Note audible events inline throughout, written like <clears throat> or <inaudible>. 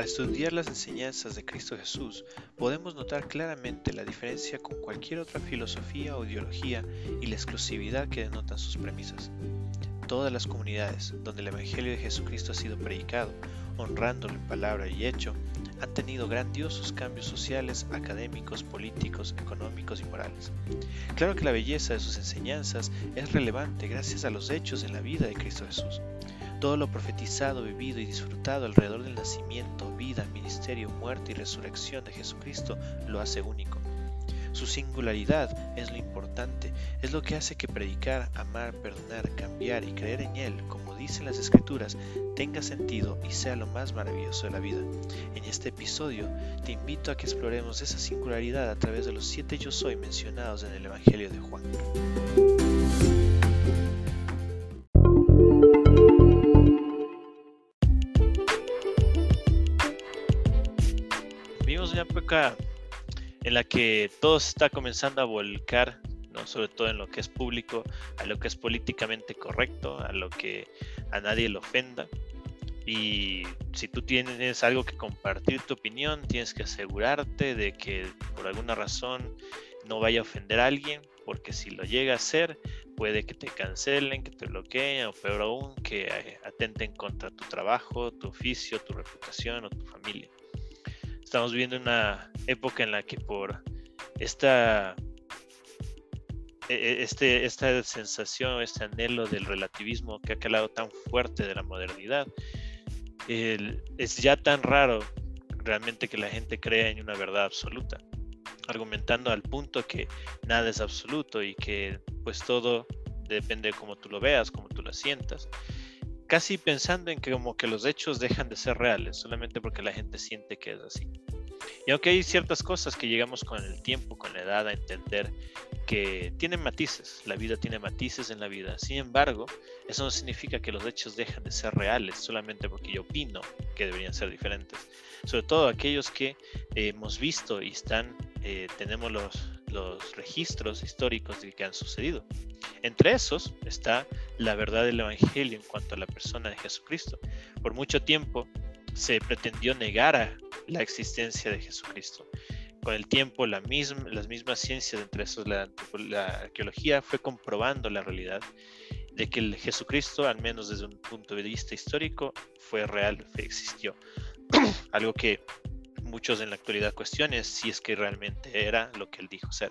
Al estudiar las enseñanzas de Cristo Jesús, podemos notar claramente la diferencia con cualquier otra filosofía o ideología y la exclusividad que denotan sus premisas. Todas las comunidades donde el Evangelio de Jesucristo ha sido predicado, honrándolo en palabra y hecho, han tenido grandiosos cambios sociales, académicos, políticos, económicos y morales. Claro que la belleza de sus enseñanzas es relevante gracias a los hechos en la vida de Cristo Jesús. Todo lo profetizado, vivido y disfrutado alrededor del nacimiento, vida, ministerio, muerte y resurrección de Jesucristo lo hace único. Su singularidad es lo importante, es lo que hace que predicar, amar, perdonar, cambiar y creer en Él, como dicen las Escrituras, tenga sentido y sea lo más maravilloso de la vida. En este episodio te invito a que exploremos esa singularidad a través de los siete yo soy mencionados en el Evangelio de Juan. En la que todo se está comenzando a volcar, ¿no? sobre todo en lo que es público, a lo que es políticamente correcto, a lo que a nadie le ofenda. Y si tú tienes algo que compartir tu opinión, tienes que asegurarte de que por alguna razón no vaya a ofender a alguien, porque si lo llega a hacer, puede que te cancelen, que te bloqueen, o peor aún, que eh, atenten contra tu trabajo, tu oficio, tu reputación o tu familia. Estamos viviendo una época en la que por esta, e, e, este, esta sensación, este anhelo del relativismo que ha calado tan fuerte de la modernidad, es ya tan raro realmente que la gente crea en una verdad absoluta, argumentando al punto que nada es absoluto y que pues todo depende de cómo tú lo veas, cómo tú lo sientas casi pensando en que como que los hechos dejan de ser reales solamente porque la gente siente que es así. Y aunque hay ciertas cosas que llegamos con el tiempo, con la edad a entender que tienen matices, la vida tiene matices en la vida. Sin embargo, eso no significa que los hechos dejan de ser reales solamente porque yo opino que deberían ser diferentes. Sobre todo aquellos que hemos visto y están, eh, tenemos los, los registros históricos de que han sucedido. Entre esos está la verdad del Evangelio en cuanto a la persona de Jesucristo. Por mucho tiempo se pretendió negar a la existencia de Jesucristo. Con el tiempo, las mismas ciencias, entre esos la, la arqueología, fue comprobando la realidad de que el Jesucristo, al menos desde un punto de vista histórico, fue real, existió. <clears throat> Algo que muchos en la actualidad cuestionan si es que realmente era lo que él dijo ser.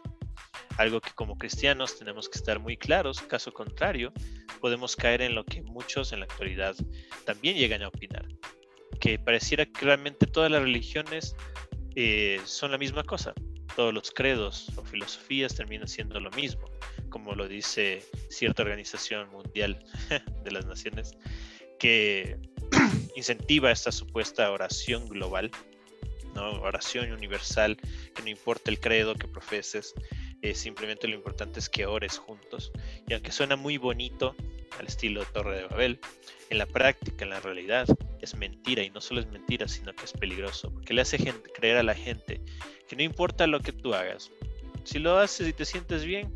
Algo que como cristianos tenemos que estar muy claros, caso contrario, podemos caer en lo que muchos en la actualidad también llegan a opinar, que pareciera que realmente todas las religiones eh, son la misma cosa, todos los credos o filosofías terminan siendo lo mismo, como lo dice cierta organización mundial <laughs> de las naciones, que <clears throat> incentiva esta supuesta oración global oración universal, que no importa el credo que profeses, eh, simplemente lo importante es que ores juntos. Y aunque suena muy bonito al estilo Torre de Babel, en la práctica, en la realidad, es mentira y no solo es mentira, sino que es peligroso, porque le hace creer a la gente que no importa lo que tú hagas, si lo haces y te sientes bien,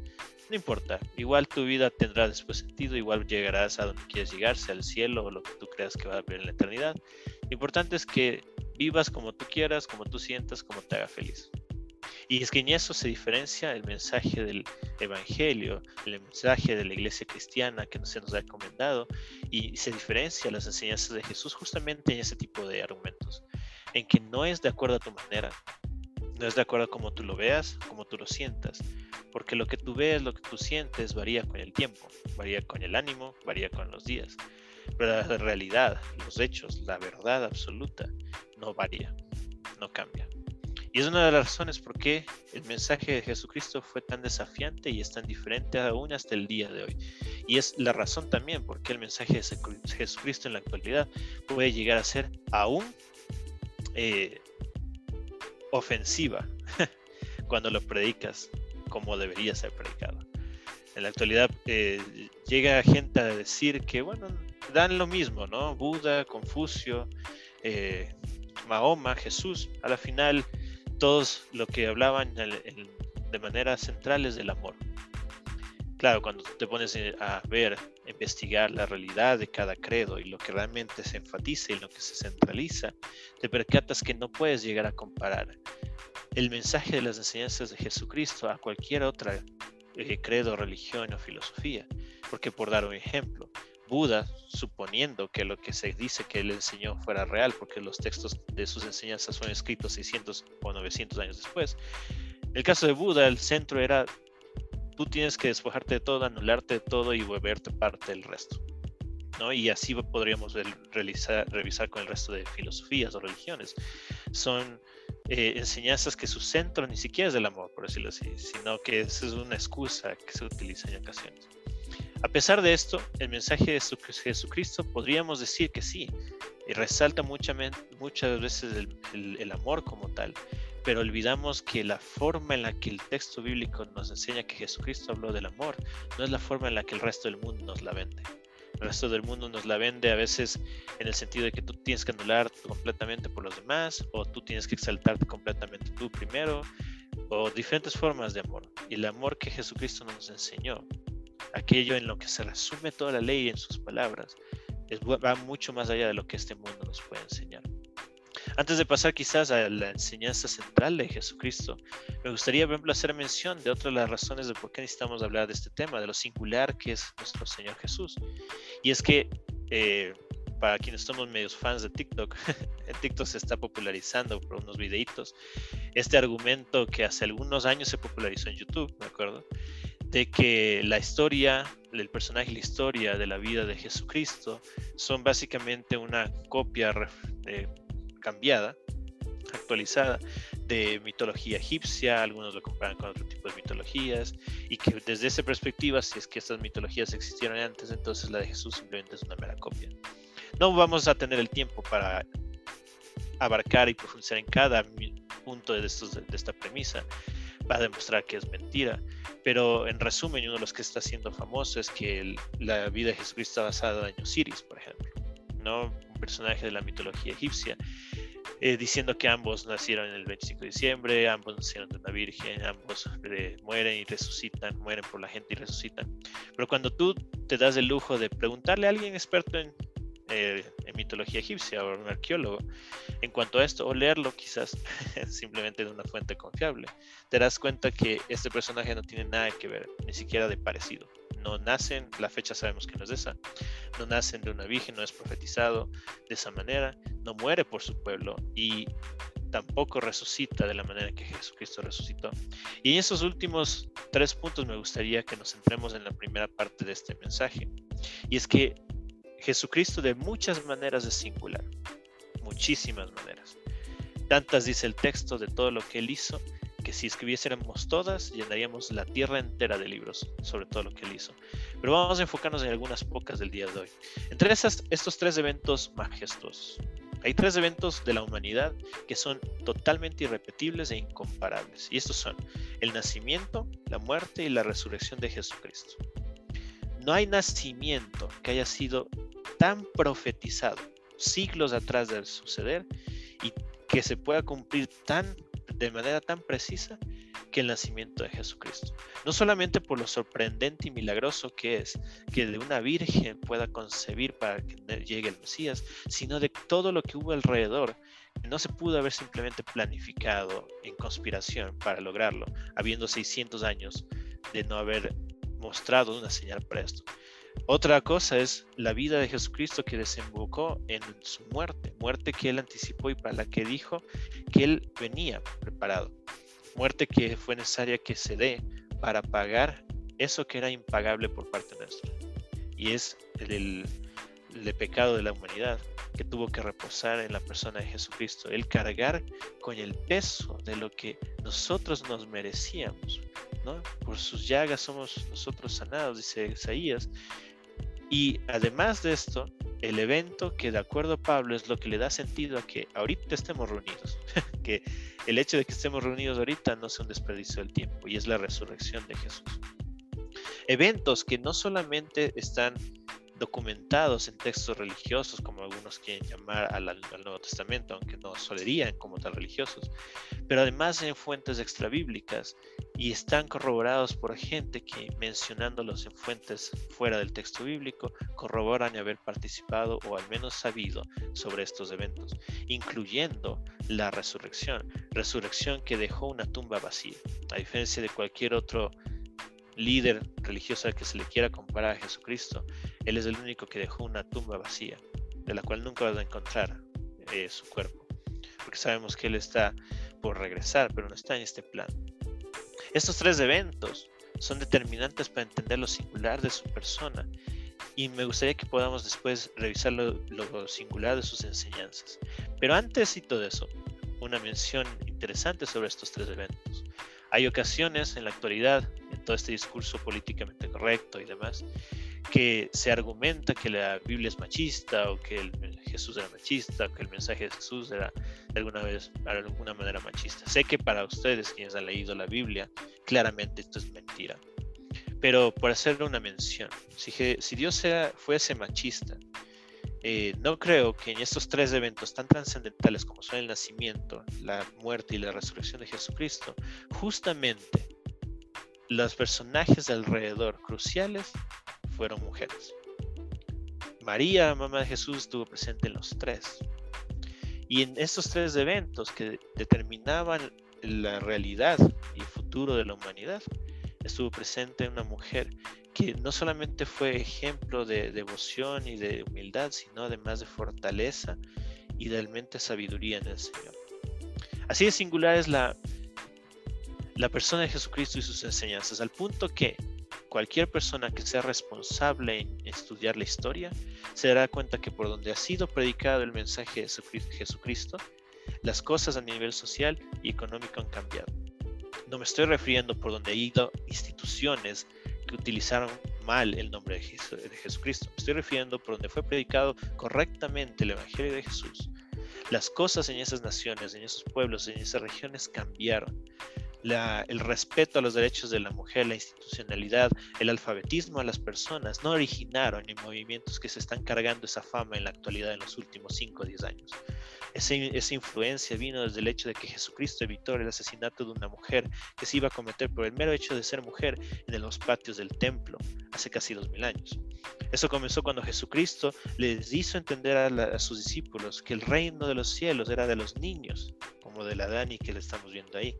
no importa, igual tu vida tendrá después sentido, igual llegarás a donde quieres llegar, sea al cielo o lo que tú creas que va a haber en la eternidad. Lo importante es que vivas como tú quieras, como tú sientas, como te haga feliz. Y es que en eso se diferencia el mensaje del Evangelio, el mensaje de la iglesia cristiana que se nos ha encomendado, y se diferencia las enseñanzas de Jesús justamente en ese tipo de argumentos, en que no es de acuerdo a tu manera, no es de acuerdo a cómo tú lo veas, como tú lo sientas, porque lo que tú ves, lo que tú sientes varía con el tiempo, varía con el ánimo, varía con los días. Pero la realidad, los hechos, la verdad absoluta no varía, no cambia. Y es una de las razones por qué el mensaje de Jesucristo fue tan desafiante y es tan diferente aún hasta el día de hoy. Y es la razón también por qué el mensaje de Jesucristo en la actualidad puede llegar a ser aún eh, ofensiva <laughs> cuando lo predicas como debería ser predicado. En la actualidad eh, llega gente a decir que, bueno, dan lo mismo, ¿no? Buda, Confucio, eh, Mahoma, Jesús, a la final todos lo que hablaban de manera central es del amor. Claro, cuando te pones a ver investigar la realidad de cada credo y lo que realmente se enfatiza y lo que se centraliza, te percatas que no puedes llegar a comparar el mensaje de las enseñanzas de Jesucristo a cualquier otra eh, credo, religión o filosofía. Porque por dar un ejemplo, Buda, suponiendo que lo que se dice que él enseñó fuera real, porque los textos de sus enseñanzas son escritos 600 o 900 años después, el caso de Buda, el centro era, tú tienes que despojarte de todo, anularte de todo y volverte parte del resto. ¿no? Y así podríamos revisar con el resto de filosofías o religiones. Son eh, enseñanzas que su centro ni siquiera es del amor, por decirlo así, sino que es una excusa que se utiliza en ocasiones. A pesar de esto, el mensaje de Jesucristo podríamos decir que sí, y resalta muchas veces el, amor como tal, pero olvidamos que la forma en la que el texto bíblico nos enseña que Jesucristo habló del amor no es la forma en la que el resto del mundo nos la vende. El resto del mundo nos la vende a veces en el sentido de que tú tienes que anular completamente por los demás o tú tienes que exaltarte completamente tú primero o diferentes formas de amor. Y el amor que Jesucristo nos enseñó aquello en lo que se resume toda la ley en sus palabras, va mucho más allá de lo que este mundo nos puede enseñar. Antes de pasar quizás a la enseñanza central de Jesucristo, me gustaría, por ejemplo, hacer mención de otra de las razones de por qué necesitamos hablar de este tema, de lo singular que es nuestro Señor Jesús. Y es que, eh, para quienes somos medios fans de TikTok, <laughs> en TikTok se está popularizando por unos videitos este argumento que hace algunos años se popularizó en YouTube, ¿me acuerdo? De que la historia, el personaje la historia de la vida de Jesucristo son básicamente una copia eh, cambiada, actualizada de mitología egipcia, algunos lo comparan con otro tipo de mitologías, y que desde esa perspectiva, si es que estas mitologías existieron antes, entonces la de Jesús simplemente es una mera copia. No vamos a tener el tiempo para abarcar y profundizar en cada punto de esta premisa, va a demostrar que es mentira. Pero en resumen, uno de los que está siendo famoso es que la vida de Jesucristo basada en Osiris, por ejemplo, ¿no? un personaje de la mitología egipcia, eh, diciendo que ambos nacieron el 25 de diciembre, ambos nacieron de una virgen, ambos mueren y resucitan, mueren por la gente y resucitan. Pero cuando tú te das el lujo de preguntarle a alguien experto en eh, en mitología egipcia o un arqueólogo en cuanto a esto, o leerlo quizás <laughs> simplemente de una fuente confiable, te das cuenta que este personaje no tiene nada que ver, ni siquiera de parecido. No nacen, la fecha sabemos que no es esa, no nacen de una virgen, no es profetizado de esa manera, no muere por su pueblo y tampoco resucita de la manera que Jesucristo resucitó. Y en esos últimos tres puntos me gustaría que nos centremos en la primera parte de este mensaje. Y es que Jesucristo de muchas maneras es singular, muchísimas maneras. Tantas dice el texto de todo lo que él hizo, que si escribiésemos todas, llenaríamos la tierra entera de libros sobre todo lo que él hizo. Pero vamos a enfocarnos en algunas pocas del día de hoy. Entre esas, estos tres eventos majestuosos, hay tres eventos de la humanidad que son totalmente irrepetibles e incomparables. Y estos son el nacimiento, la muerte y la resurrección de Jesucristo. No hay nacimiento que haya sido tan profetizado siglos atrás del suceder y que se pueda cumplir tan de manera tan precisa que el nacimiento de Jesucristo. No solamente por lo sorprendente y milagroso que es que de una virgen pueda concebir para que llegue el Mesías, sino de todo lo que hubo alrededor, no se pudo haber simplemente planificado en conspiración para lograrlo, habiendo 600 años de no haber mostrado una señal para esto. Otra cosa es la vida de Jesucristo que desembocó en su muerte, muerte que él anticipó y para la que dijo que él venía preparado, muerte que fue necesaria que se dé para pagar eso que era impagable por parte nuestra. Y es el, el, pecado de la humanidad que tuvo que reposar en la persona de Jesucristo, el cargar con el peso de lo que nosotros nos merecíamos. ¿no? Por sus llagas somos nosotros sanados, dice Isaías, y además de esto, el evento que de acuerdo a Pablo es lo que le da sentido a que ahorita estemos reunidos, <laughs> que el hecho de que estemos reunidos ahorita no sea un desperdicio del tiempo y es la resurrección de Jesús. Eventos que no solamente están documentados en textos religiosos, como algunos quieren llamar al, Nuevo Testamento, aunque no solerían como tal religiosos, pero además en fuentes extrabíblicas y están corroborados por gente que mencionándolos en fuentes fuera del texto bíblico corroboran haber participado o al menos sabido sobre estos eventos, incluyendo la resurrección, resurrección que dejó una tumba vacía, a diferencia de cualquier otro líder religioso al que se le quiera comparar a Jesucristo, Él es el único que dejó una tumba vacía, de la cual nunca vas a encontrar eh, su cuerpo, porque sabemos que Él está por regresar, pero no está en este plan. Estos tres eventos son determinantes para entender lo singular de su persona y me gustaría que podamos después revisar lo, lo singular de sus enseñanzas. Pero antes y todo eso, una mención interesante sobre estos tres eventos. Hay ocasiones en la actualidad, todo este discurso políticamente correcto y demás, que se argumenta que la Biblia es machista o que el, Jesús era machista o que el mensaje de Jesús era de alguna, vez, de alguna manera machista. Sé que para ustedes quienes han leído la Biblia, claramente esto es mentira. Pero por hacerle una mención, si, si Dios fuese machista, eh, no creo que en estos tres eventos tan trascendentales como son el nacimiento, la muerte y la resurrección de Jesucristo, justamente los personajes alrededor cruciales fueron mujeres. María, mamá de Jesús, estuvo presente en los tres. Y en estos tres eventos que determinaban la realidad y futuro de la humanidad, estuvo presente una mujer que no solamente fue ejemplo de devoción y de humildad, sino además de fortaleza y realmente sabiduría en el Señor. Así de singular es la, la persona de Jesucristo y sus enseñanzas, al punto que cualquier persona que sea responsable en estudiar la historia se dará cuenta que por donde ha sido predicado el mensaje de Jesucristo, las cosas a nivel social y económico han cambiado. No me estoy refiriendo por donde ha ido instituciones que utilizaron mal el nombre de, Jesucristo. Me estoy refiriendo por donde fue predicado correctamente el Evangelio de Jesús. Las cosas en esas naciones, en esos pueblos, en esas regiones cambiaron el respeto a los derechos de la mujer, la institucionalidad, el alfabetismo a las personas no originaron en movimientos que se están cargando esa fama en la actualidad en los últimos 5 o 10 años. esa influencia vino desde el hecho de que Jesucristo evitó el asesinato de una mujer que se iba a cometer por el mero hecho de ser mujer en los patios del templo hace casi dos mil años. Eso comenzó cuando Jesucristo les hizo entender a, a, sus discípulos que el reino de los cielos era de los niños, como de la Dani que le estamos viendo ahí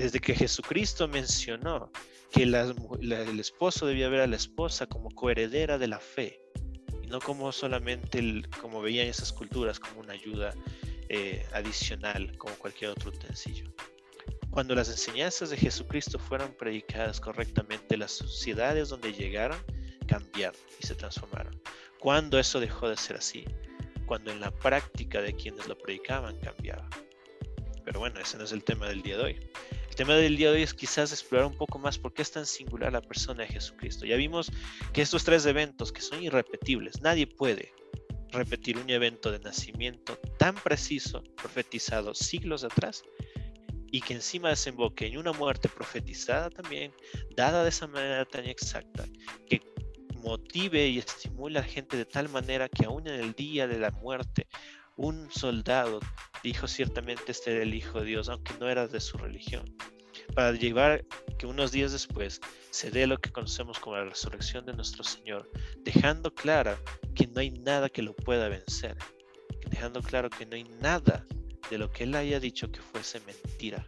desde que Jesucristo mencionó que el esposo debía ver a la esposa como coheredera de la fe y no como solamente, el, como veían esas culturas, como una ayuda eh, adicional, como cualquier otro utensilio. Cuando las enseñanzas de Jesucristo fueron predicadas correctamente, las sociedades donde llegaron cambiaron y se transformaron. Cuando eso dejó de ser así, cuando en la práctica de quienes lo predicaban cambiaba. Pero bueno, ese no es el tema del día de hoy. Tema del día de hoy es quizás explorar un poco más por qué es tan singular la persona de Jesucristo. Ya vimos que estos tres eventos que son irrepetibles, nadie puede repetir un evento de nacimiento tan preciso, profetizado siglos atrás, y que encima desemboque en una muerte profetizada también, dada de esa manera tan exacta, que motive y estimule a la gente de tal manera que aún en el día de la muerte un soldado dijo ciertamente este era el Hijo de Dios, aunque no era de su religión, para llevar que unos días después se dé lo que conocemos como la resurrección de nuestro Señor, dejando claro que no hay nada que lo pueda vencer, dejando claro que no hay nada de lo que Él haya dicho que fuese mentira.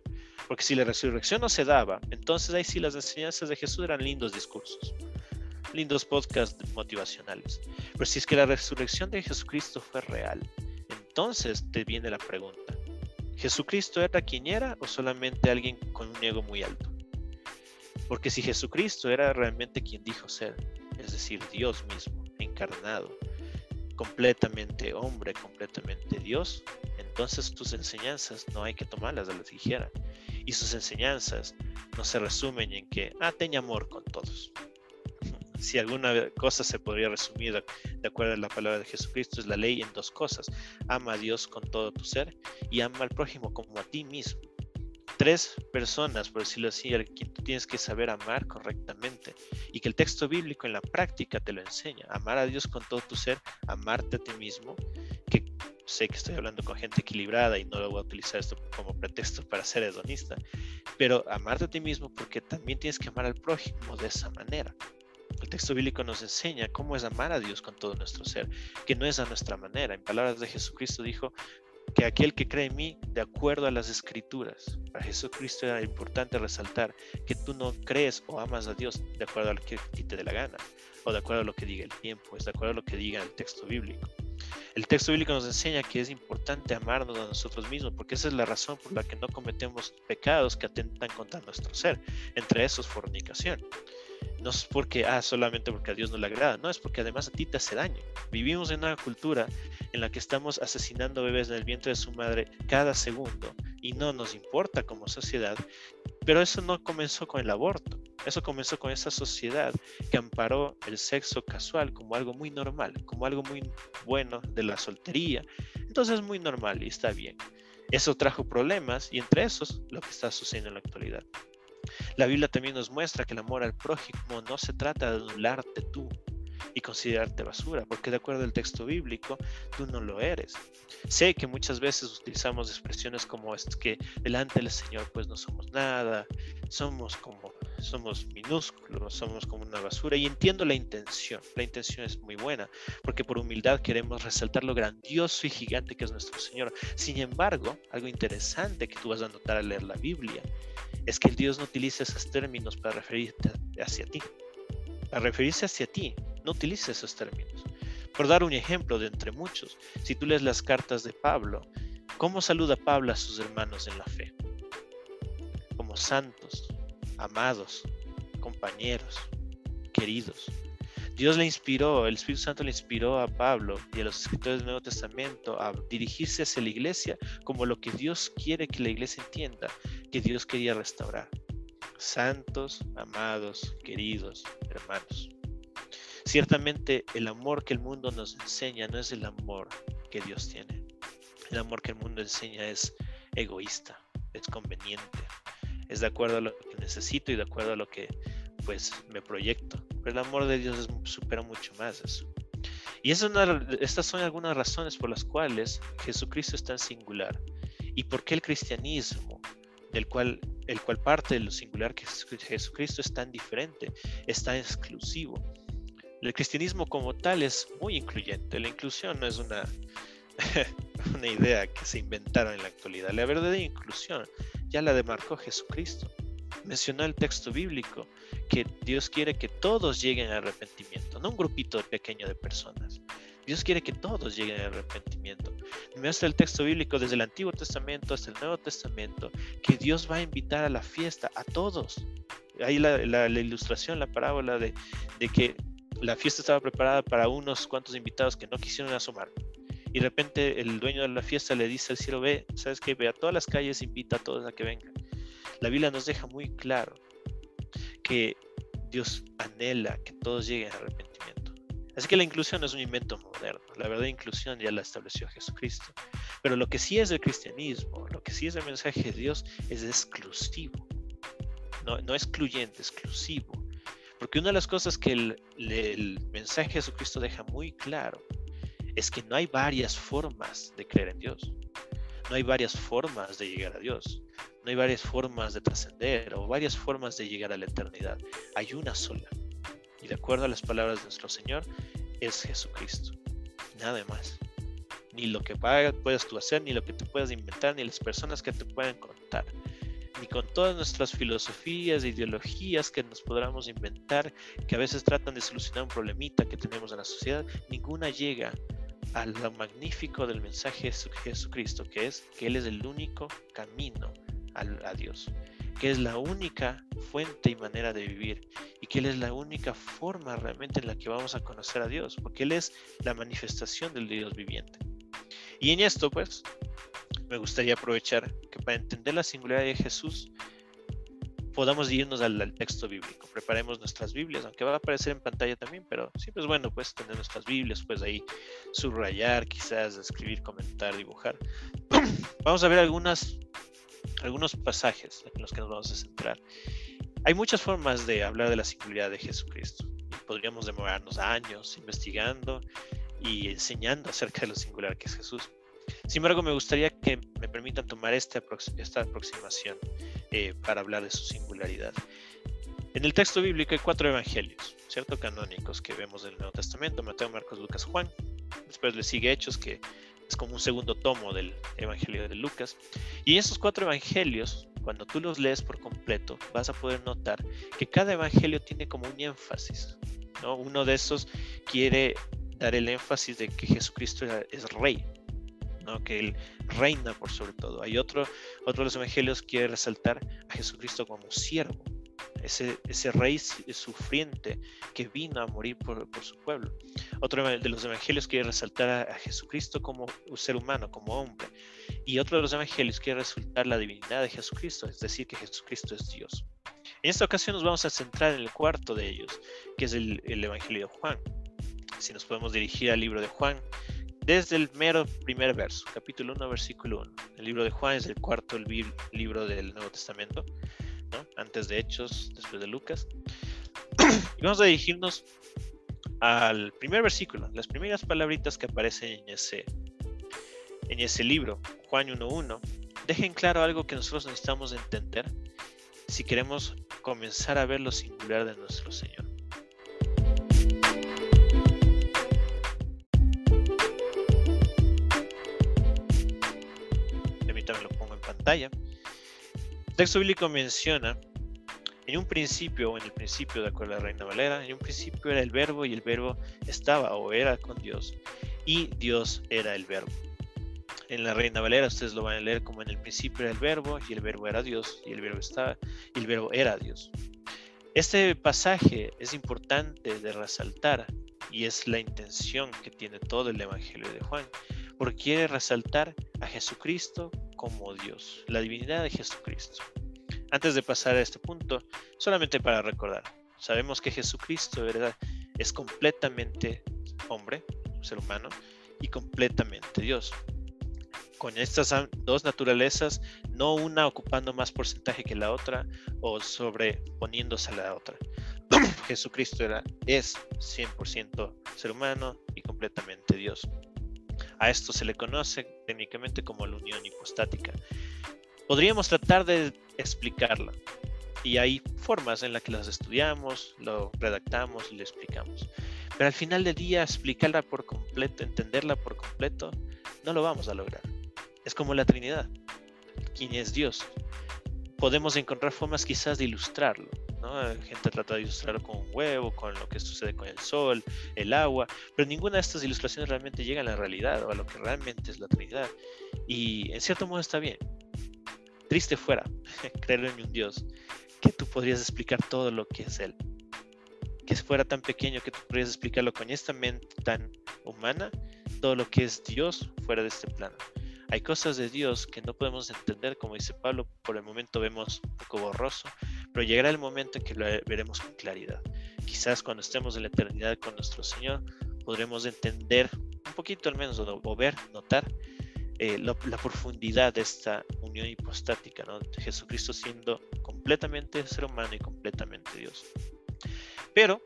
Porque si la resurrección no se daba, entonces ahí sí las enseñanzas de Jesús eran lindos discursos, lindos podcasts motivacionales. Pero si es que la resurrección de Jesucristo fue real, entonces te viene la pregunta, ¿Jesucristo era quien era o solamente alguien con un ego muy alto? Porque si Jesucristo era realmente quien dijo ser, es decir, Dios mismo, encarnado, completamente hombre, completamente Dios, entonces tus enseñanzas no hay que tomarlas a la ligera. Y sus enseñanzas no se resumen en que, ah, tenga amor con todos si alguna cosa se podría resumir de acuerdo a la palabra de Jesucristo, es la ley en dos cosas. Ama a Dios con todo tu ser y ama al prójimo como a ti mismo. tres personas, por decirlo así, a quien tú tienes que saber amar correctamente y que el texto bíblico en la práctica te lo enseña. Amar a Dios con todo tu ser, amarte a ti mismo, que sé que estoy hablando con gente equilibrada y no lo voy a utilizar esto como pretexto para ser hedonista, pero amarte a ti mismo porque también tienes que amar al prójimo de esa manera. El texto bíblico nos enseña cómo es amar a Dios con todo nuestro ser, que no es a nuestra manera. En palabras de Jesucristo dijo, que aquel que cree en mí, de acuerdo a las escrituras. Para Jesucristo era importante resaltar que tú no crees o amas a Dios de acuerdo a lo que te dé la gana, o de acuerdo a lo que diga el tiempo, es de acuerdo a lo que diga el texto bíblico. El texto bíblico nos enseña que es importante amarnos a nosotros mismos, porque esa es la razón por la que no cometemos pecados que atentan contra nuestro ser, entre esos fornicación. No es porque, ah, solamente porque a Dios no le agrada, no, es porque además a ti te hace daño. Vivimos en una cultura en la que estamos asesinando bebés en el vientre de su madre cada segundo y no nos importa como sociedad, pero eso no comenzó con el aborto, eso comenzó con esa sociedad que amparó el sexo casual como algo muy normal, como algo muy bueno de la soltería. Entonces es muy normal y está bien. Eso trajo problemas y entre esos lo que está sucediendo en la actualidad. La Biblia también nos muestra que el amor al prójimo no se trata de anularte tú y considerarte basura, porque de acuerdo al texto bíblico, tú no lo eres. Sé que muchas veces utilizamos expresiones como es que delante del Señor pues no somos nada, somos como somos minúsculos, somos como una basura y entiendo la intención. La intención es muy buena, porque por humildad queremos resaltar lo grandioso y gigante que es nuestro Señor. Sin embargo, algo interesante que tú vas a notar al leer la Biblia es que Dios no utiliza esos términos para referirte hacia ti. Para referirse hacia ti, no utiliza esos términos. Por dar un ejemplo de entre muchos, si tú lees las cartas de Pablo, ¿cómo saluda Pablo a sus hermanos en la fe? Como santos, amados, compañeros, queridos. Dios le inspiró, el Espíritu Santo le inspiró a Pablo y a los escritores del Nuevo Testamento a dirigirse hacia la iglesia como lo que Dios quiere que la iglesia entienda, que Dios quería restaurar. Santos, amados, queridos, hermanos. Ciertamente el amor que el mundo nos enseña no es el amor que Dios tiene. El amor que el mundo enseña es egoísta, es conveniente, es de acuerdo a lo que necesito y de acuerdo a lo que pues me proyecto. Pero el amor de Dios supera mucho más eso. Y estas son algunas razones por las cuales Jesucristo es tan singular y por qué el cristianismo, del cual, el cual parte de lo singular que es Jesucristo es tan diferente, es tan exclusivo. El cristianismo como tal es muy incluyente. La inclusión no es una, <laughs> una idea que se inventaron en la actualidad. La verdadera inclusión ya la demarcó Jesucristo. Mencionó el texto bíblico que Dios quiere que todos lleguen al arrepentimiento, no un grupito pequeño de personas. Dios quiere que todos lleguen al arrepentimiento. Muestra el texto bíblico desde el Antiguo Testamento hasta el Nuevo Testamento que Dios va a invitar a la fiesta a todos. Ahí la, ilustración, la parábola de, de que la fiesta estaba preparada para unos cuantos invitados que no quisieron asomar. Y de repente el dueño de la fiesta le dice al cielo, ve, ¿sabes qué? Ve a todas las calles, invita a todos a que vengan. La Biblia nos deja muy claro que Dios anhela que todos lleguen al arrepentimiento. Así que la inclusión es un invento moderno. La verdad inclusión ya la estableció Jesucristo. Pero lo que sí es el cristianismo, lo que sí es el mensaje de Dios es exclusivo. No, no excluyente, exclusivo. Porque una de las cosas que el, mensaje de Jesucristo deja muy claro es que no hay varias formas de creer en Dios. No hay varias formas de llegar a Dios. No hay varias formas de trascender o varias formas de llegar a la eternidad. Hay una sola. Y de acuerdo a las palabras de nuestro Señor, es Jesucristo. Nada más. Ni lo que puedas tú hacer, ni lo que te puedas inventar, ni las personas que te puedan contar ni con todas nuestras filosofías e ideologías que nos podamos inventar, que a veces tratan de solucionar un problemita que tenemos en la sociedad, ninguna llega a lo magnífico del mensaje de Jesucristo, que es que Él es el único camino a Dios, que es la única fuente y manera de vivir y que Él es la única forma realmente en la que vamos a conocer a Dios, porque Él es la manifestación del Dios viviente. Y en esto, pues, me gustaría aprovechar que para entender la singularidad de Jesús podamos irnos al, texto bíblico. Preparemos nuestras Biblias, aunque va a aparecer en pantalla también, pero siempre es bueno pues tener nuestras Biblias, pues ahí subrayar, quizás escribir, comentar, dibujar. <clears throat> Vamos a ver algunas algunos pasajes en los que nos vamos a centrar. Hay muchas formas de hablar de la singularidad de Jesucristo. podríamos demorarnos años investigando y enseñando acerca de lo singular que es Jesús. Sin embargo, me gustaría que me permitan tomar esta, esta aproximación eh, para hablar de su singularidad. En el texto bíblico hay cuatro evangelios, ¿cierto? Canónicos que vemos del Nuevo Testamento, Mateo, Marcos, Lucas, Juan. Después le sigue Hechos, que es como un segundo tomo del Evangelio de Lucas. Y esos cuatro evangelios, cuando tú los lees por completo, vas a poder notar que cada evangelio tiene como un énfasis. ¿no? Uno de esos quiere dar el énfasis de que Jesucristo es rey, que Él reina por sobre todo. Hay otro, otro de los evangelios que quiere resaltar a Jesucristo como siervo, ese, ese rey sufriente que vino a morir por, su pueblo. Otro de los evangelios quiere resaltar a, Jesucristo como ser humano, como hombre. Y otro de los evangelios quiere resaltar la divinidad de Jesucristo, es decir, que Jesucristo es Dios. En esta ocasión nos vamos a centrar en el cuarto de ellos, que es el, el Evangelio de Juan. Si nos podemos dirigir al libro de Juan, desde el mero primer verso, capítulo 1, versículo 1. El libro de Juan es el cuarto libro del Nuevo Testamento antes de Hechos, después de Lucas. <clears throat> y vamos a dirigirnos al primer versículo, las primeras palabritas que aparecen en ese, en ese libro, Juan 1.1, dejen claro algo que nosotros necesitamos entender si queremos comenzar a ver lo singular de nuestro Señor. El texto bíblico menciona, en un principio, o en el principio, de acuerdo a la Reina Valera, en un principio era el verbo y el verbo estaba o era con Dios y Dios era el verbo. En la Reina Valera ustedes lo van a leer como en el principio era el verbo y el verbo era Dios y el verbo estaba y el verbo era Dios. Este pasaje es importante de resaltar y es la intención que tiene todo el Evangelio de Juan, porque quiere resaltar a Jesucristo como Dios, la divinidad de Jesucristo. Antes de pasar a este punto, solamente para recordar, sabemos que Jesucristo es completamente hombre, ser humano, y completamente Dios. Con estas dos naturalezas, no una ocupando más porcentaje que la otra o sobreponiéndose a la otra. <clears throat> Jesucristo era, es 100% ser humano y completamente Dios. A esto se le conoce técnicamente como la unión hipostática. Podríamos tratar de explicarla y hay formas en las que las estudiamos, lo redactamos y lo explicamos. Pero al final del día explicarla por completo, entenderla por completo, no lo vamos a lograr. Es como la Trinidad. ¿Quién es Dios? Podemos encontrar formas quizás de ilustrarlo, la gente trata de ilustrarlo con un huevo, con lo que sucede con el sol, el agua, pero ninguna de estas ilustraciones realmente llega a la realidad o a lo que realmente es la Trinidad. Y en cierto modo está bien. Triste fuera <laughs> creer en un Dios que tú podrías explicar todo lo que es Él. Que fuera tan pequeño que tú podrías explicarlo con esta mente tan humana, todo lo que es Dios fuera de este plano. Hay cosas de Dios que no podemos entender, como dice Pablo, por el momento vemos un poco borroso, pero llegará el momento en que lo veremos con claridad. Quizás cuando estemos en la eternidad con nuestro Señor, podremos entender un poquito al menos, o, ver, notar eh, la profundidad de esta unión hipostática, ¿no? Jesucristo siendo completamente ser humano y completamente Dios. Pero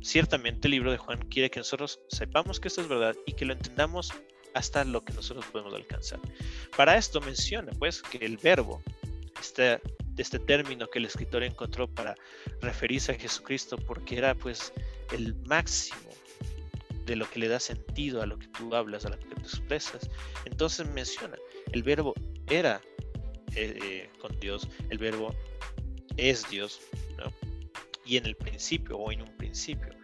ciertamente el libro de Juan quiere que nosotros sepamos que esto es verdad y que lo entendamos hasta lo que nosotros podemos alcanzar. Para esto menciona pues que el verbo, este, este término que el escritor encontró para referirse a Jesucristo, porque era pues el máximo de lo que le da sentido a lo que tú hablas, a lo que tú expresas. Entonces menciona, el verbo era eh, eh, con Dios, el verbo es Dios, y en el principio o en un principio,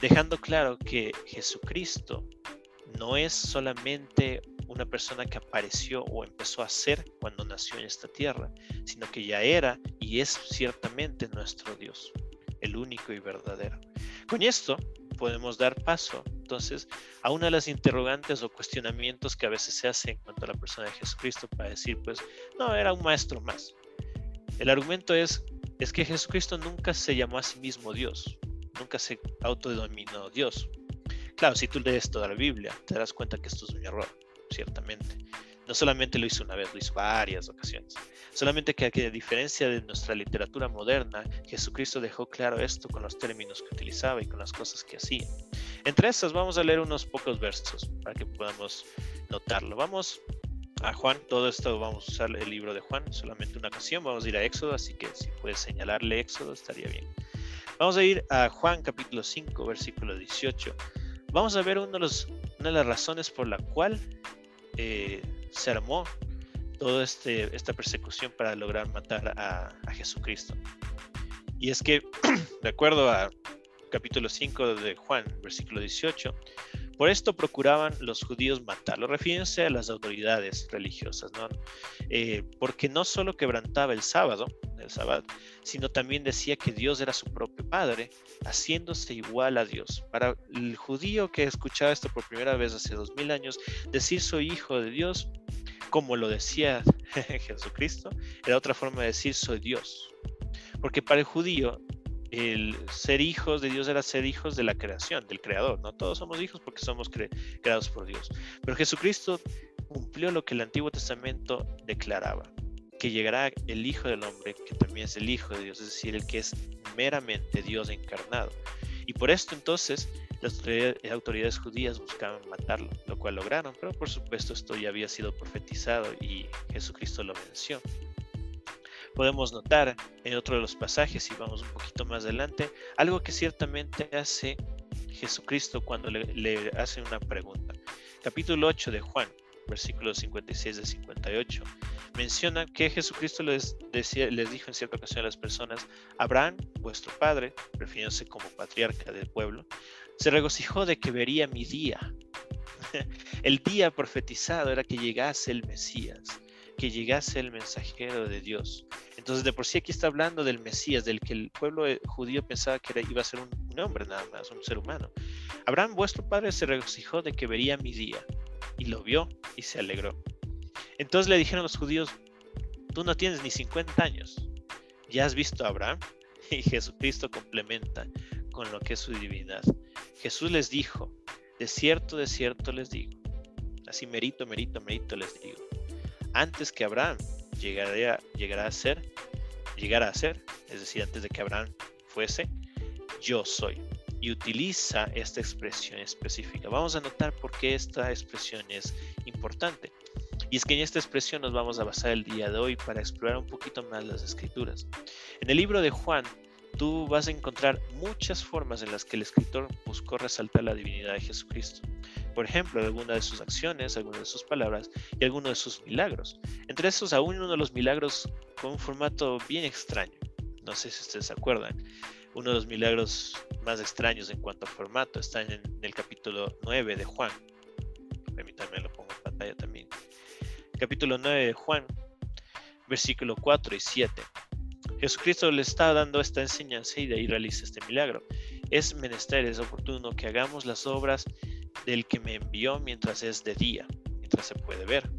dejando claro que Jesucristo no es solamente una persona que apareció o empezó a ser cuando nació en esta tierra, sino que ya era y es ciertamente nuestro Dios, el único y verdadero. Con esto podemos dar paso entonces a una de las interrogantes o cuestionamientos que a veces se hacen en cuanto a la persona de Jesucristo para decir, pues, no, era un maestro más. El argumento es, es que Jesucristo nunca se llamó a sí mismo Dios, nunca se autodenominó Dios, Claro, si tú lees toda la Biblia, te darás cuenta que esto es un error, ciertamente. No solamente lo hizo una vez, lo hizo varias ocasiones. Solamente que, a diferencia de nuestra literatura moderna, Jesucristo dejó claro esto con los términos que utilizaba y con las cosas que hacía. Entre esas vamos a leer unos pocos versos para que podamos notarlo. Vamos a Juan, todo esto vamos a usar el libro de Juan, solamente una ocasión, vamos a ir a Éxodo, así que si puedes señalarle Éxodo estaría bien. Vamos a ir a Juan capítulo 5, versículo 18. Vamos a ver uno de los, una de las razones por la cual eh, se armó toda este, esta persecución para lograr matar a, Jesucristo. Y es que, <clears throat> de acuerdo a capítulo 5 de Juan, versículo 18, por esto procuraban los judíos matarlo. Refírense a las autoridades religiosas, ¿no? Eh, porque no solo quebrantaba el sábado, el sábado, sino también decía que Dios era su propio Padre, haciéndose igual a Dios. Para el judío que escuchaba esto por primera vez hace dos mil años, decir soy hijo de Dios, como lo decía <laughs> Jesucristo, era otra forma de decir soy Dios. Porque para el judío el ser hijos de Dios era ser hijos de la creación, del creador. No todos somos hijos porque somos creados por Dios. Pero Jesucristo cumplió lo que el Antiguo Testamento declaraba, que llegará el Hijo del Hombre, que también es el Hijo de Dios, es decir, el que es meramente Dios encarnado. Y por esto entonces las autoridades judías buscaban matarlo, lo cual lograron, pero por supuesto esto ya había sido profetizado y Jesucristo lo venció podemos notar en otro de los pasajes, y vamos un poquito más adelante, algo que ciertamente hace Jesucristo cuando le, hace una pregunta. Capítulo 8 de Juan, versículos 56 de 58, menciona que Jesucristo les, les dijo en cierta ocasión a las personas, Abraham, vuestro padre, refiriéndose como patriarca del pueblo, se regocijó de que vería mi día. <laughs> el día profetizado era que llegase el Mesías que llegase el mensajero de Dios. Entonces, de por sí aquí está hablando del Mesías, del que el pueblo eh, judío pensaba que iba a ser un, hombre nada más, un ser humano. Abraham, vuestro padre, se regocijó de que vería mi día, y lo vio y se alegró. Entonces le dijeron los judíos, tú no tienes ni 50 años, ¿ya has visto a Abraham? <laughs> Y Jesucristo complementa con lo que es su divinidad. Jesús les dijo, de cierto, de cierto les digo, así merito, merito, merito les digo antes que Abraham llegaría, llegará a ser, llegara a ser, es decir, antes de que Abraham fuese, yo soy. Y utiliza esta expresión específica. Vamos a notar por qué esta expresión es importante. Y es que en esta expresión nos vamos a basar el día de hoy para explorar un poquito más las escrituras. En el libro de Juan tú vas a encontrar muchas formas en las que el escritor buscó resaltar la divinidad de Jesucristo. Por ejemplo, alguna de sus acciones, algunas de sus palabras y algunos de sus milagros. Entre esos, aún uno de los milagros con un formato bien extraño. No sé si ustedes se acuerdan. Uno de los milagros más extraños en cuanto a formato está en el capítulo 9 de Juan. Permítanme, lo pongo en pantalla también. Capítulo 9 de Juan, versículo 4 y 7. Jesucristo le está dando esta enseñanza y de ahí realiza este milagro. Es menester, es oportuno que hagamos las obras del que me envió mientras es de día, mientras se puede ver.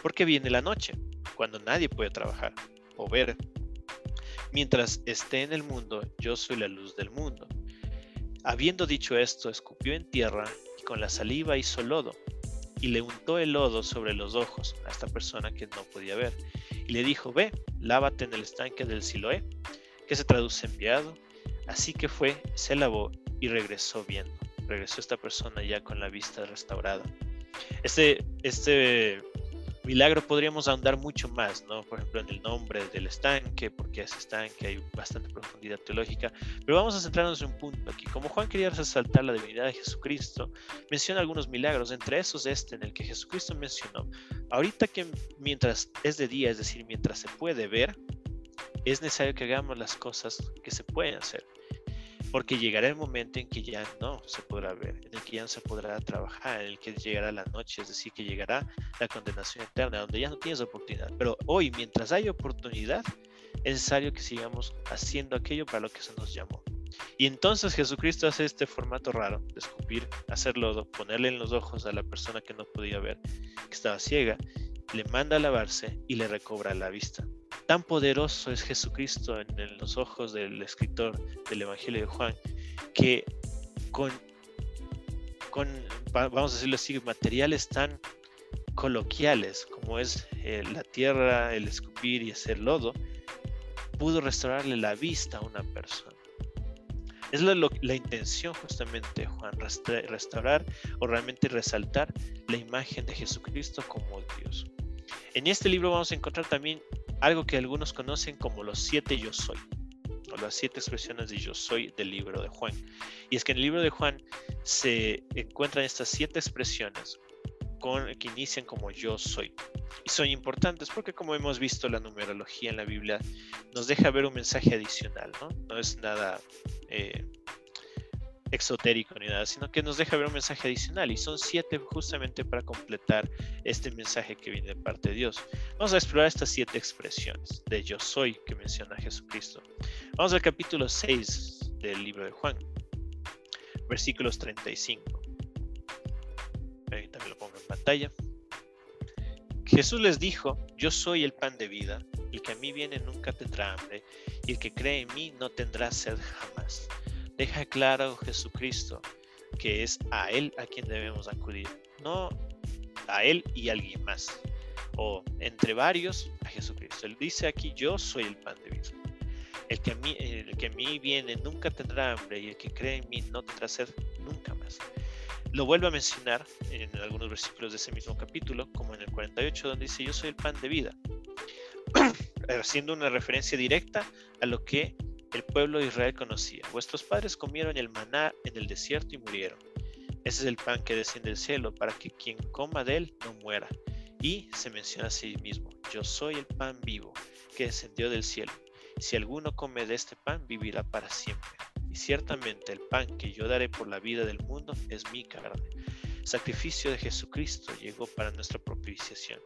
Porque viene la noche, cuando nadie puede trabajar o ver. Mientras esté en el mundo, yo soy la luz del mundo. Habiendo dicho esto, escupió en tierra y con la saliva hizo lodo y le untó el lodo sobre los ojos a esta persona que no podía ver y le dijo, ve, lávate en el estanque del Siloé, que se traduce enviado. Así que fue, se lavó y regresó viendo. Regresó esta persona ya con la vista restaurada. Este, este milagro podríamos ahondar mucho más, ¿no? Por ejemplo, en el nombre del estanque, porque es estanque, hay bastante profundidad teológica, pero vamos a centrarnos en un punto aquí. Como Juan quería resaltar la divinidad de Jesucristo, menciona algunos milagros, entre esos este en el que Jesucristo mencionó, ahorita que mientras es de día, es decir, mientras se puede ver, es necesario que hagamos las cosas que se pueden hacer porque llegará el momento en que ya no se podrá ver, en el que ya no se podrá trabajar, en el que llegará la noche, es decir, que llegará la condenación eterna, donde ya no tienes oportunidad. Pero hoy, mientras hay oportunidad, es necesario que sigamos haciendo aquello para lo que se nos llamó. Y entonces Jesucristo hace este formato raro de escupir, hacerlo, ponerle en los ojos a la persona que no podía ver, que estaba ciega, le manda a lavarse y le recobra la vista. Tan poderoso es Jesucristo en, los ojos del escritor del Evangelio de Juan, que con, con, vamos a decirlo así, materiales tan coloquiales, como es eh, la tierra, el escupir y hacer lodo, pudo restaurarle la vista a una persona. Es la intención justamente, Juan, restaurar o realmente resaltar la imagen de Jesucristo como Dios. En este libro vamos a encontrar también algo que algunos conocen como los siete yo soy, o las siete expresiones de yo soy del libro de Juan. Y es que en el libro de Juan se encuentran estas siete expresiones con, que inician como yo soy. Y son importantes porque como hemos visto la numerología en la Biblia nos deja ver un mensaje adicional, ¿no? No es nada eh, exotérico ni nada, sino que nos deja ver un mensaje adicional y son siete justamente para completar este mensaje que viene de parte de Dios. Vamos a explorar estas siete expresiones de yo soy que menciona Jesucristo. Vamos al capítulo 6 del libro de Juan, versículos 35. Ahí también lo pongo en pantalla. Jesús les dijo, yo soy el pan de vida, el que a mí viene nunca tendrá hambre, y el que cree en mí no tendrá sed jamás. Deja claro Jesucristo que es a Él a quien debemos acudir, no a Él y a alguien más, o entre varios a Jesucristo. Él dice aquí, yo soy el pan de vida. El que, a mí, el que a mí viene nunca tendrá hambre y el que cree en mí no tendrá sed nunca más. Lo vuelvo a mencionar en algunos versículos de ese mismo capítulo, como en el 48, donde dice, yo soy el pan de vida, <clears throat> haciendo una referencia directa a lo que el pueblo de Israel conocía. Vuestros padres comieron el maná en el desierto y murieron. Ese es el pan que desciende del cielo, para que quien coma de él no muera. Y se menciona a sí mismo, yo soy el pan vivo que descendió del cielo. Si alguno come de este pan, vivirá para siempre ciertamente el pan que yo daré por la vida del mundo es mi carne. Sacrificio de Jesucristo llegó para nuestra propiciación,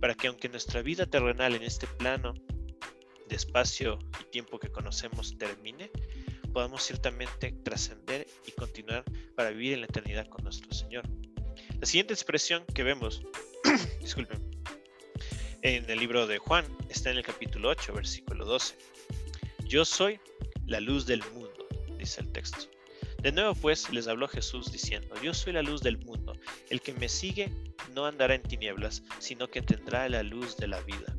para que aunque nuestra vida terrenal en este plano de espacio y tiempo que conocemos termine, podamos ciertamente trascender y continuar para vivir en la eternidad con nuestro Señor. La siguiente expresión que vemos, <coughs> disculpen, en el libro de Juan está en el capítulo 8, versículo 12. Yo soy la luz del mundo dice el texto. De nuevo pues les habló Jesús diciendo, yo soy la luz del mundo, el que me sigue no andará en tinieblas, sino que tendrá la luz de la vida.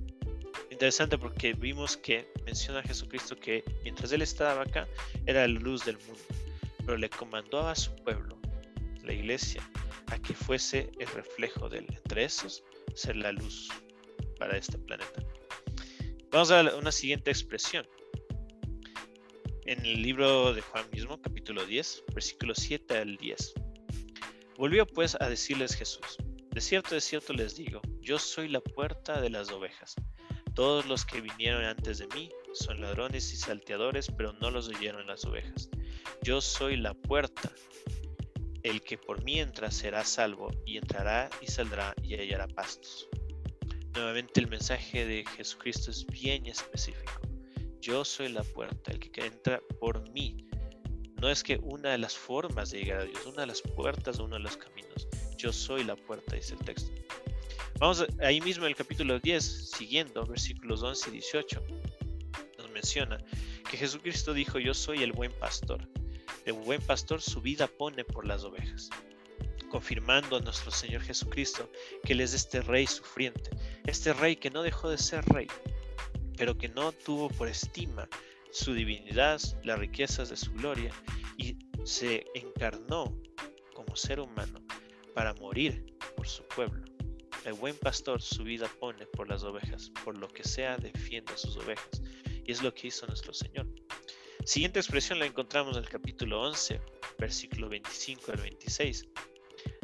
Interesante porque vimos que menciona a Jesucristo que mientras él estaba acá era la luz del mundo, pero le comandó a su pueblo, la iglesia, a que fuese el reflejo de él. Entre esos, ser la luz para este planeta. Vamos a una siguiente expresión en el libro de Juan mismo, capítulo 10, versículos 7 al 10. Volvió pues a decirles Jesús, de cierto, de cierto les digo, yo soy la puerta de las ovejas. Todos los que vinieron antes de mí son ladrones y salteadores, pero no los oyeron las ovejas. Yo soy la puerta. El que por mí entra será salvo, y entrará y saldrá y hallará pastos. Nuevamente el mensaje de Jesucristo es bien específico. Yo soy la puerta, el que entra por mí. No es que una de las formas de llegar a Dios, una de las puertas, uno de los caminos. Yo soy la puerta, dice el texto. Vamos ahí mismo en el capítulo 10, siguiendo versículos 11 y 18, nos menciona que Jesucristo dijo, yo soy el buen pastor. El buen pastor su vida pone por las ovejas, confirmando a nuestro Señor Jesucristo que Él es este rey sufriente, este rey que no dejó de ser rey, pero que no tuvo por estima su divinidad, las riquezas de su gloria, y se encarnó como ser humano para morir por su pueblo. El buen pastor su vida pone por las ovejas, por lo que sea defiende a sus ovejas, y es lo que hizo nuestro Señor. Siguiente expresión la encontramos en el capítulo 11, versículo 25 al 26.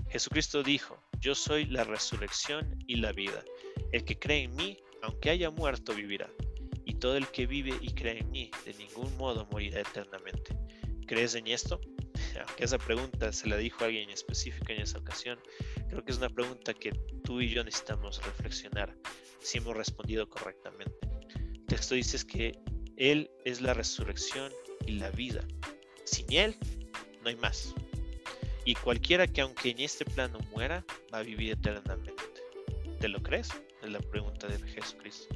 Jesucristo dijo, yo soy la resurrección y la vida. El que cree en mí, aunque haya muerto, vivirá. Y todo el que vive y cree en mí, de ningún modo morirá eternamente. ¿Crees en esto? <laughs> Aunque esa pregunta se la dijo alguien específico en esa ocasión, creo que es una pregunta que tú y yo necesitamos reflexionar si hemos respondido correctamente. El texto dice que Él es la resurrección y la vida. Sin Él no hay más. Y cualquiera que aunque en este plano muera, va a vivir eternamente. ¿Te lo crees? Es la pregunta de Jesucristo.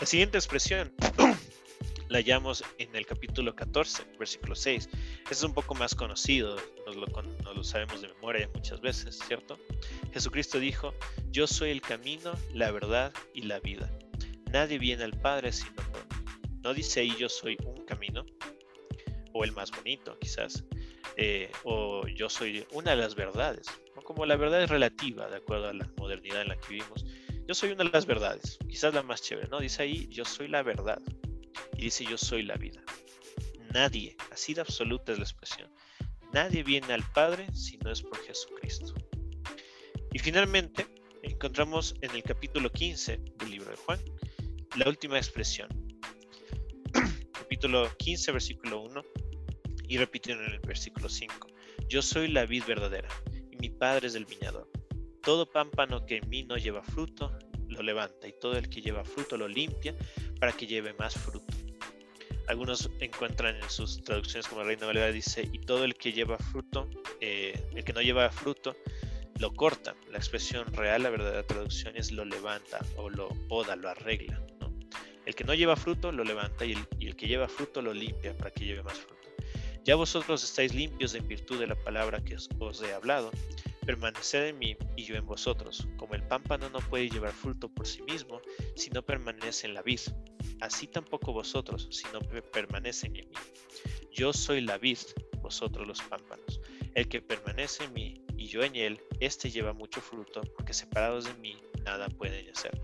La siguiente expresión <clears throat> la hallamos en el capítulo 14, versículo 6. es un poco más conocido, nos lo, sabemos de memoria muchas veces, ¿cierto? Jesucristo dijo, yo soy el camino, la verdad y la vida. Nadie viene al Padre sino por. No dice ahí yo soy un camino, o el más bonito quizás, eh, o yo soy una de las verdades, como la verdad es relativa de acuerdo a la modernidad en la que vivimos. Yo soy una de las verdades, quizás la más chévere, ¿no? Dice ahí yo soy la verdad y dice yo soy la vida. Nadie, así de absoluta es la expresión, nadie viene al Padre si no es por Jesucristo. Y finalmente encontramos en el capítulo 15 del libro de Juan la última expresión. Capítulo 15, versículo 1 y repitiendo en el versículo 5. Yo soy la vid verdadera y mi Padre es el viñador. Todo pámpano que en mí no lleva fruto, lo levanta y todo el que lleva fruto lo limpia para que lleve más fruto. Algunos encuentran en sus traducciones como Reina Valera dice, y todo el que lleva fruto, eh, el que no lleva fruto, lo corta. La expresión real, la verdadera traducción es lo levanta o lo poda, lo arregla. El que no lleva fruto, lo levanta y el, que lleva fruto, lo limpia para que lleve más fruto. Ya vosotros estáis limpios en virtud de la palabra que os, he hablado. Permaneced en mí y yo en vosotros. Como el pámpano no puede llevar fruto por sí mismo si no permanece en la vid, así tampoco vosotros si no permanecen en mí. Yo soy la vid, vosotros los pámpanos. El que permanece en mí y yo en él, éste lleva mucho fruto, porque separados de mí nada pueden hacer.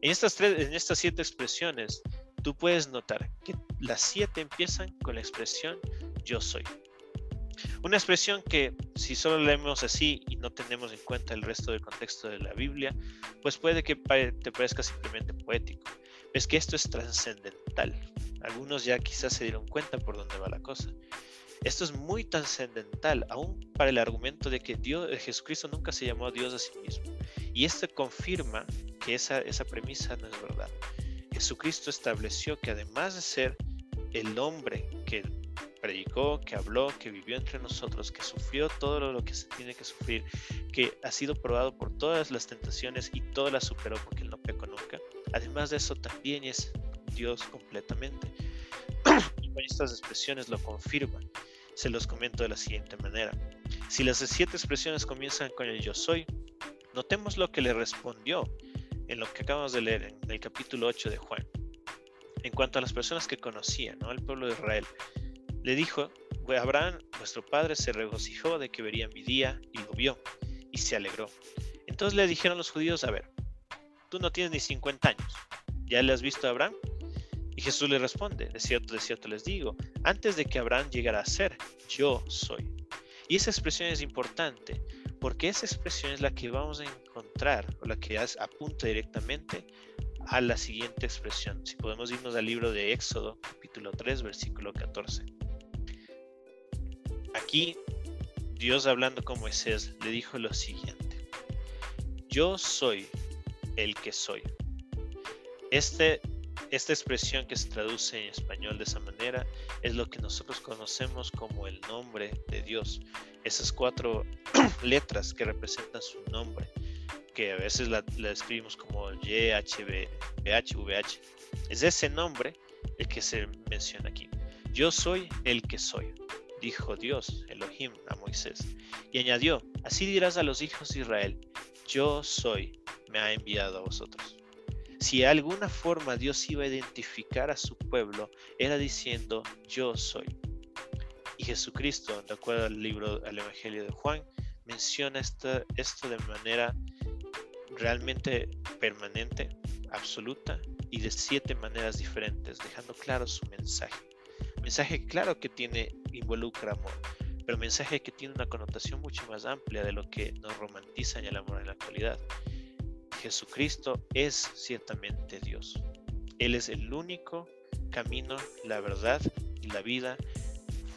En estas, siete expresiones, tú puedes notar que las siete empiezan con la expresión yo soy. Una expresión que si solo leemos así y no tenemos en cuenta el resto del contexto de la Biblia, pues puede que te parezca simplemente poético. Es que esto es trascendental. Algunos ya quizás se dieron cuenta por dónde va la cosa. Esto es muy trascendental, aún para el argumento de que Dios, Jesucristo nunca se llamó Dios a sí mismo. Y esto confirma que esa, esa premisa no es verdad. Jesucristo estableció que además de ser el hombre que predicó, que habló, que vivió entre nosotros, que sufrió todo lo que se tiene que sufrir, que ha sido probado por todas las tentaciones y todas las superó porque él no pecó nunca. Además de eso, también es Dios completamente. <clears throat> y con estas expresiones lo confirman. Se los comento de la siguiente manera. Si las siete expresiones comienzan con el yo soy, notemos lo que le respondió en lo que acabamos de leer en el capítulo 8 de Juan. En cuanto a las personas que conocía, ¿no? el pueblo de Israel, le dijo, Abraham, nuestro padre, se regocijó de que vería mi día y lo vio y se alegró. Entonces le dijeron los judíos, a ver, tú no tienes ni 50 años, ¿ya le has visto a Abraham? Y Jesús le responde, de cierto, de cierto les digo, antes de que Abraham llegara a ser, yo soy. Y esa expresión es importante porque esa expresión es la que vamos a encontrar o la que apunta directamente a la siguiente expresión. Si podemos irnos al libro de Éxodo, capítulo 3, versículo 14. Aquí Dios hablando con Moisés le dijo lo siguiente. Yo soy el que soy. Este esta expresión que se traduce en español de esa manera es lo que nosotros conocemos como el nombre de Dios. Esas cuatro <clears throat> letras que representan su nombre, que a veces la, escribimos como YHVH. Es ese nombre el que se menciona aquí. Yo soy el que soy, dijo Dios, Elohim, a Moisés. Y añadió, así dirás a los hijos de Israel, yo soy, me ha enviado a vosotros. Si de alguna forma Dios iba a identificar a su pueblo, era diciendo, yo soy. Y Jesucristo, de acuerdo al libro, al Evangelio de Juan, menciona esto, de manera realmente permanente, absoluta y de siete maneras diferentes, dejando claro su mensaje. Mensaje claro que tiene, involucra amor, pero mensaje que tiene una connotación mucho más amplia de lo que nos romantiza en el amor en la actualidad. Jesucristo es ciertamente Dios. Él es el único camino, la verdad y la vida.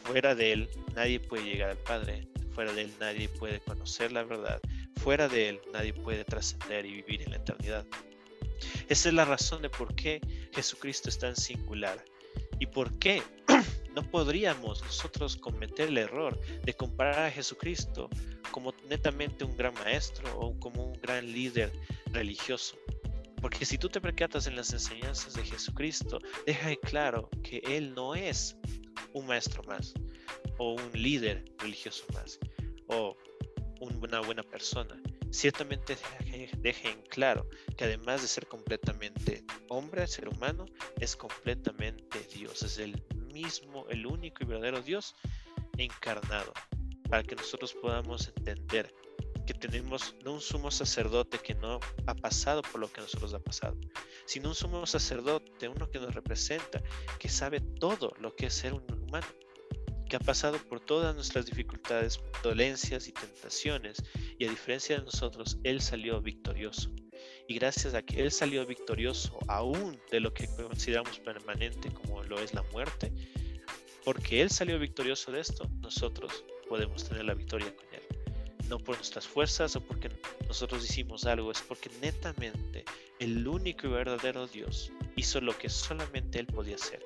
Fuera de Él nadie puede llegar al Padre. Fuera de Él nadie puede conocer la verdad. Fuera de Él nadie puede trascender y vivir en la eternidad. Esa es la razón de por qué Jesucristo es tan singular y por qué <clears throat> no podríamos nosotros cometer el error de comparar a Jesucristo como netamente un gran maestro o como un gran líder religioso. Porque si tú te percatas en las enseñanzas de Jesucristo, deja en claro que Él no es un maestro más, o un líder religioso más, o una buena persona. Ciertamente deja en claro que además de ser completamente hombre, ser humano, es completamente Dios. Es el mismo, el único y verdadero Dios encarnado, para que nosotros podamos entender tenemos no un sumo sacerdote que no ha pasado por lo que nosotros ha pasado, sino un sumo sacerdote, uno que nos representa, que sabe todo lo que es ser un humano, que ha pasado por todas nuestras dificultades, dolencias y tentaciones, y a diferencia de nosotros, Él salió victorioso. Y gracias a que Él salió victorioso aún de lo que consideramos permanente como lo es la muerte, porque Él salió victorioso de esto, nosotros podemos tener la victoria con no por nuestras fuerzas o porque nosotros hicimos algo, es porque netamente el único y verdadero Dios hizo lo que solamente Él podía hacer,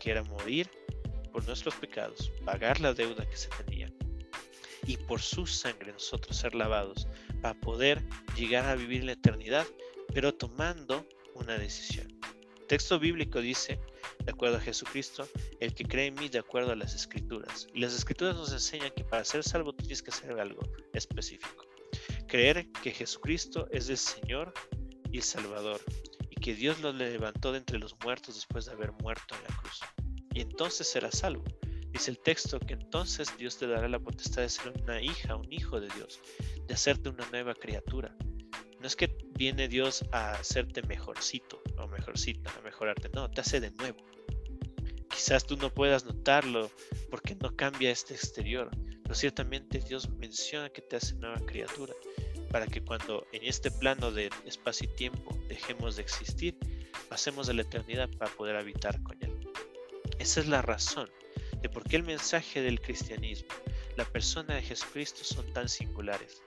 que era morir por nuestros pecados, pagar la deuda que se tenía y por su sangre nosotros ser lavados para poder llegar a vivir la eternidad, pero tomando una decisión. El texto bíblico dice de acuerdo a Jesucristo, el que cree en mí de acuerdo a las escrituras. Y las escrituras nos enseñan que para ser salvo tienes que hacer algo específico. Creer que Jesucristo es el Señor y el Salvador, y que Dios lo levantó de entre los muertos después de haber muerto en la cruz. Y entonces serás salvo. Dice el texto que entonces Dios te dará la potestad de ser una hija, un hijo de Dios, de hacerte una nueva criatura. No es que viene Dios a hacerte mejorcito o mejorcita, a mejorarte, no, te hace de nuevo. Quizás tú no puedas notarlo porque no cambia este exterior, pero ciertamente Dios menciona que te hace nueva criatura para que cuando en este plano de espacio y tiempo dejemos de existir, pasemos a la eternidad para poder habitar con Él. Esa es la razón de por qué el mensaje del cristianismo, la persona de Jesucristo son tan singulares,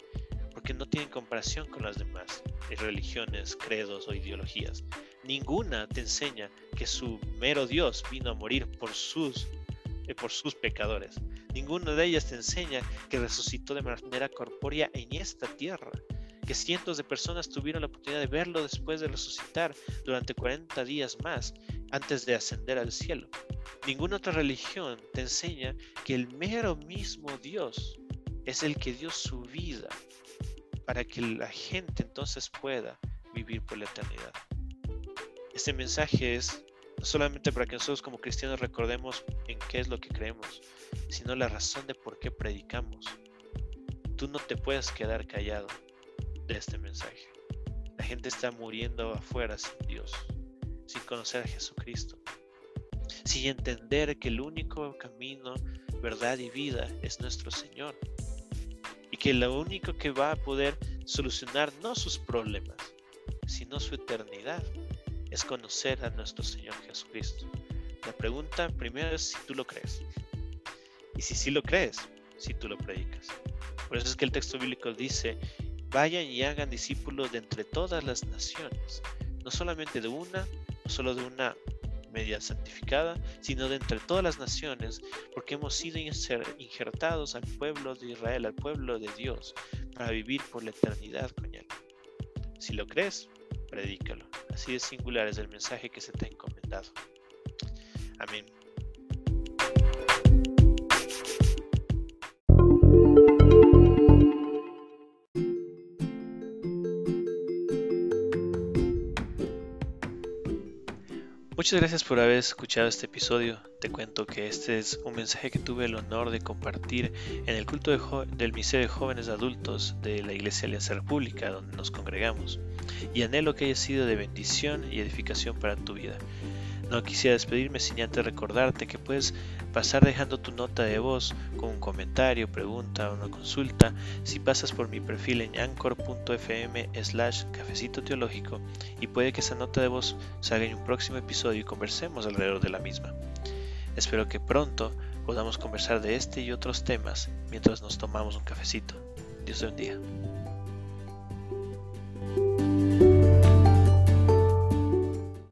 porque no tienen comparación con las demás religiones, credos o ideologías. Ninguna te enseña que su mero Dios vino a morir por sus, eh, por sus pecadores. Ninguna de ellas te enseña que resucitó de manera corpórea en esta tierra, que cientos de personas tuvieron la oportunidad de verlo después de resucitar durante 40 días más antes de ascender al cielo. Ninguna otra religión te enseña que el mero mismo Dios es el que dio su vida para que la gente entonces pueda vivir por la eternidad. Este mensaje es solamente para que nosotros como cristianos recordemos en qué es lo que creemos, sino la razón de por qué predicamos. Tú no te puedes quedar callado de este mensaje. La gente está muriendo afuera sin Dios, sin conocer a Jesucristo, sin entender que el único camino, verdad y vida es nuestro Señor. Y que lo único que va a poder solucionar no sus problemas, sino su eternidad es conocer a nuestro Señor Jesucristo. La pregunta primero es si tú lo crees. Y si sí lo crees, si tú lo predicas. Por eso es que el texto bíblico dice, vayan y hagan discípulos de entre todas las naciones, no solamente de una, no solo de una media santificada, sino de entre todas las naciones, porque hemos sido injertados al pueblo de Israel, al pueblo de Dios, para vivir por la eternidad con Él. Si lo crees, predícalo. Así de singular es el mensaje que se te ha encomendado. Amén. Muchas gracias por haber escuchado este episodio. Te cuento que este es un mensaje que tuve el honor de compartir en el culto del Ministerio de Jóvenes Adultos de la Iglesia Alianza República, donde nos congregamos. Y anhelo que haya sido de bendición y edificación para tu vida. No quisiera despedirme sin antes recordarte que puedes pasar dejando tu nota de voz con un comentario, pregunta o una consulta si pasas por mi perfil en anchor.fm slash cafecito teológico y puede que esa nota de voz salga en un próximo episodio y conversemos alrededor de la misma. Espero que pronto podamos conversar de este y otros temas mientras nos tomamos un cafecito. Dios te bendiga.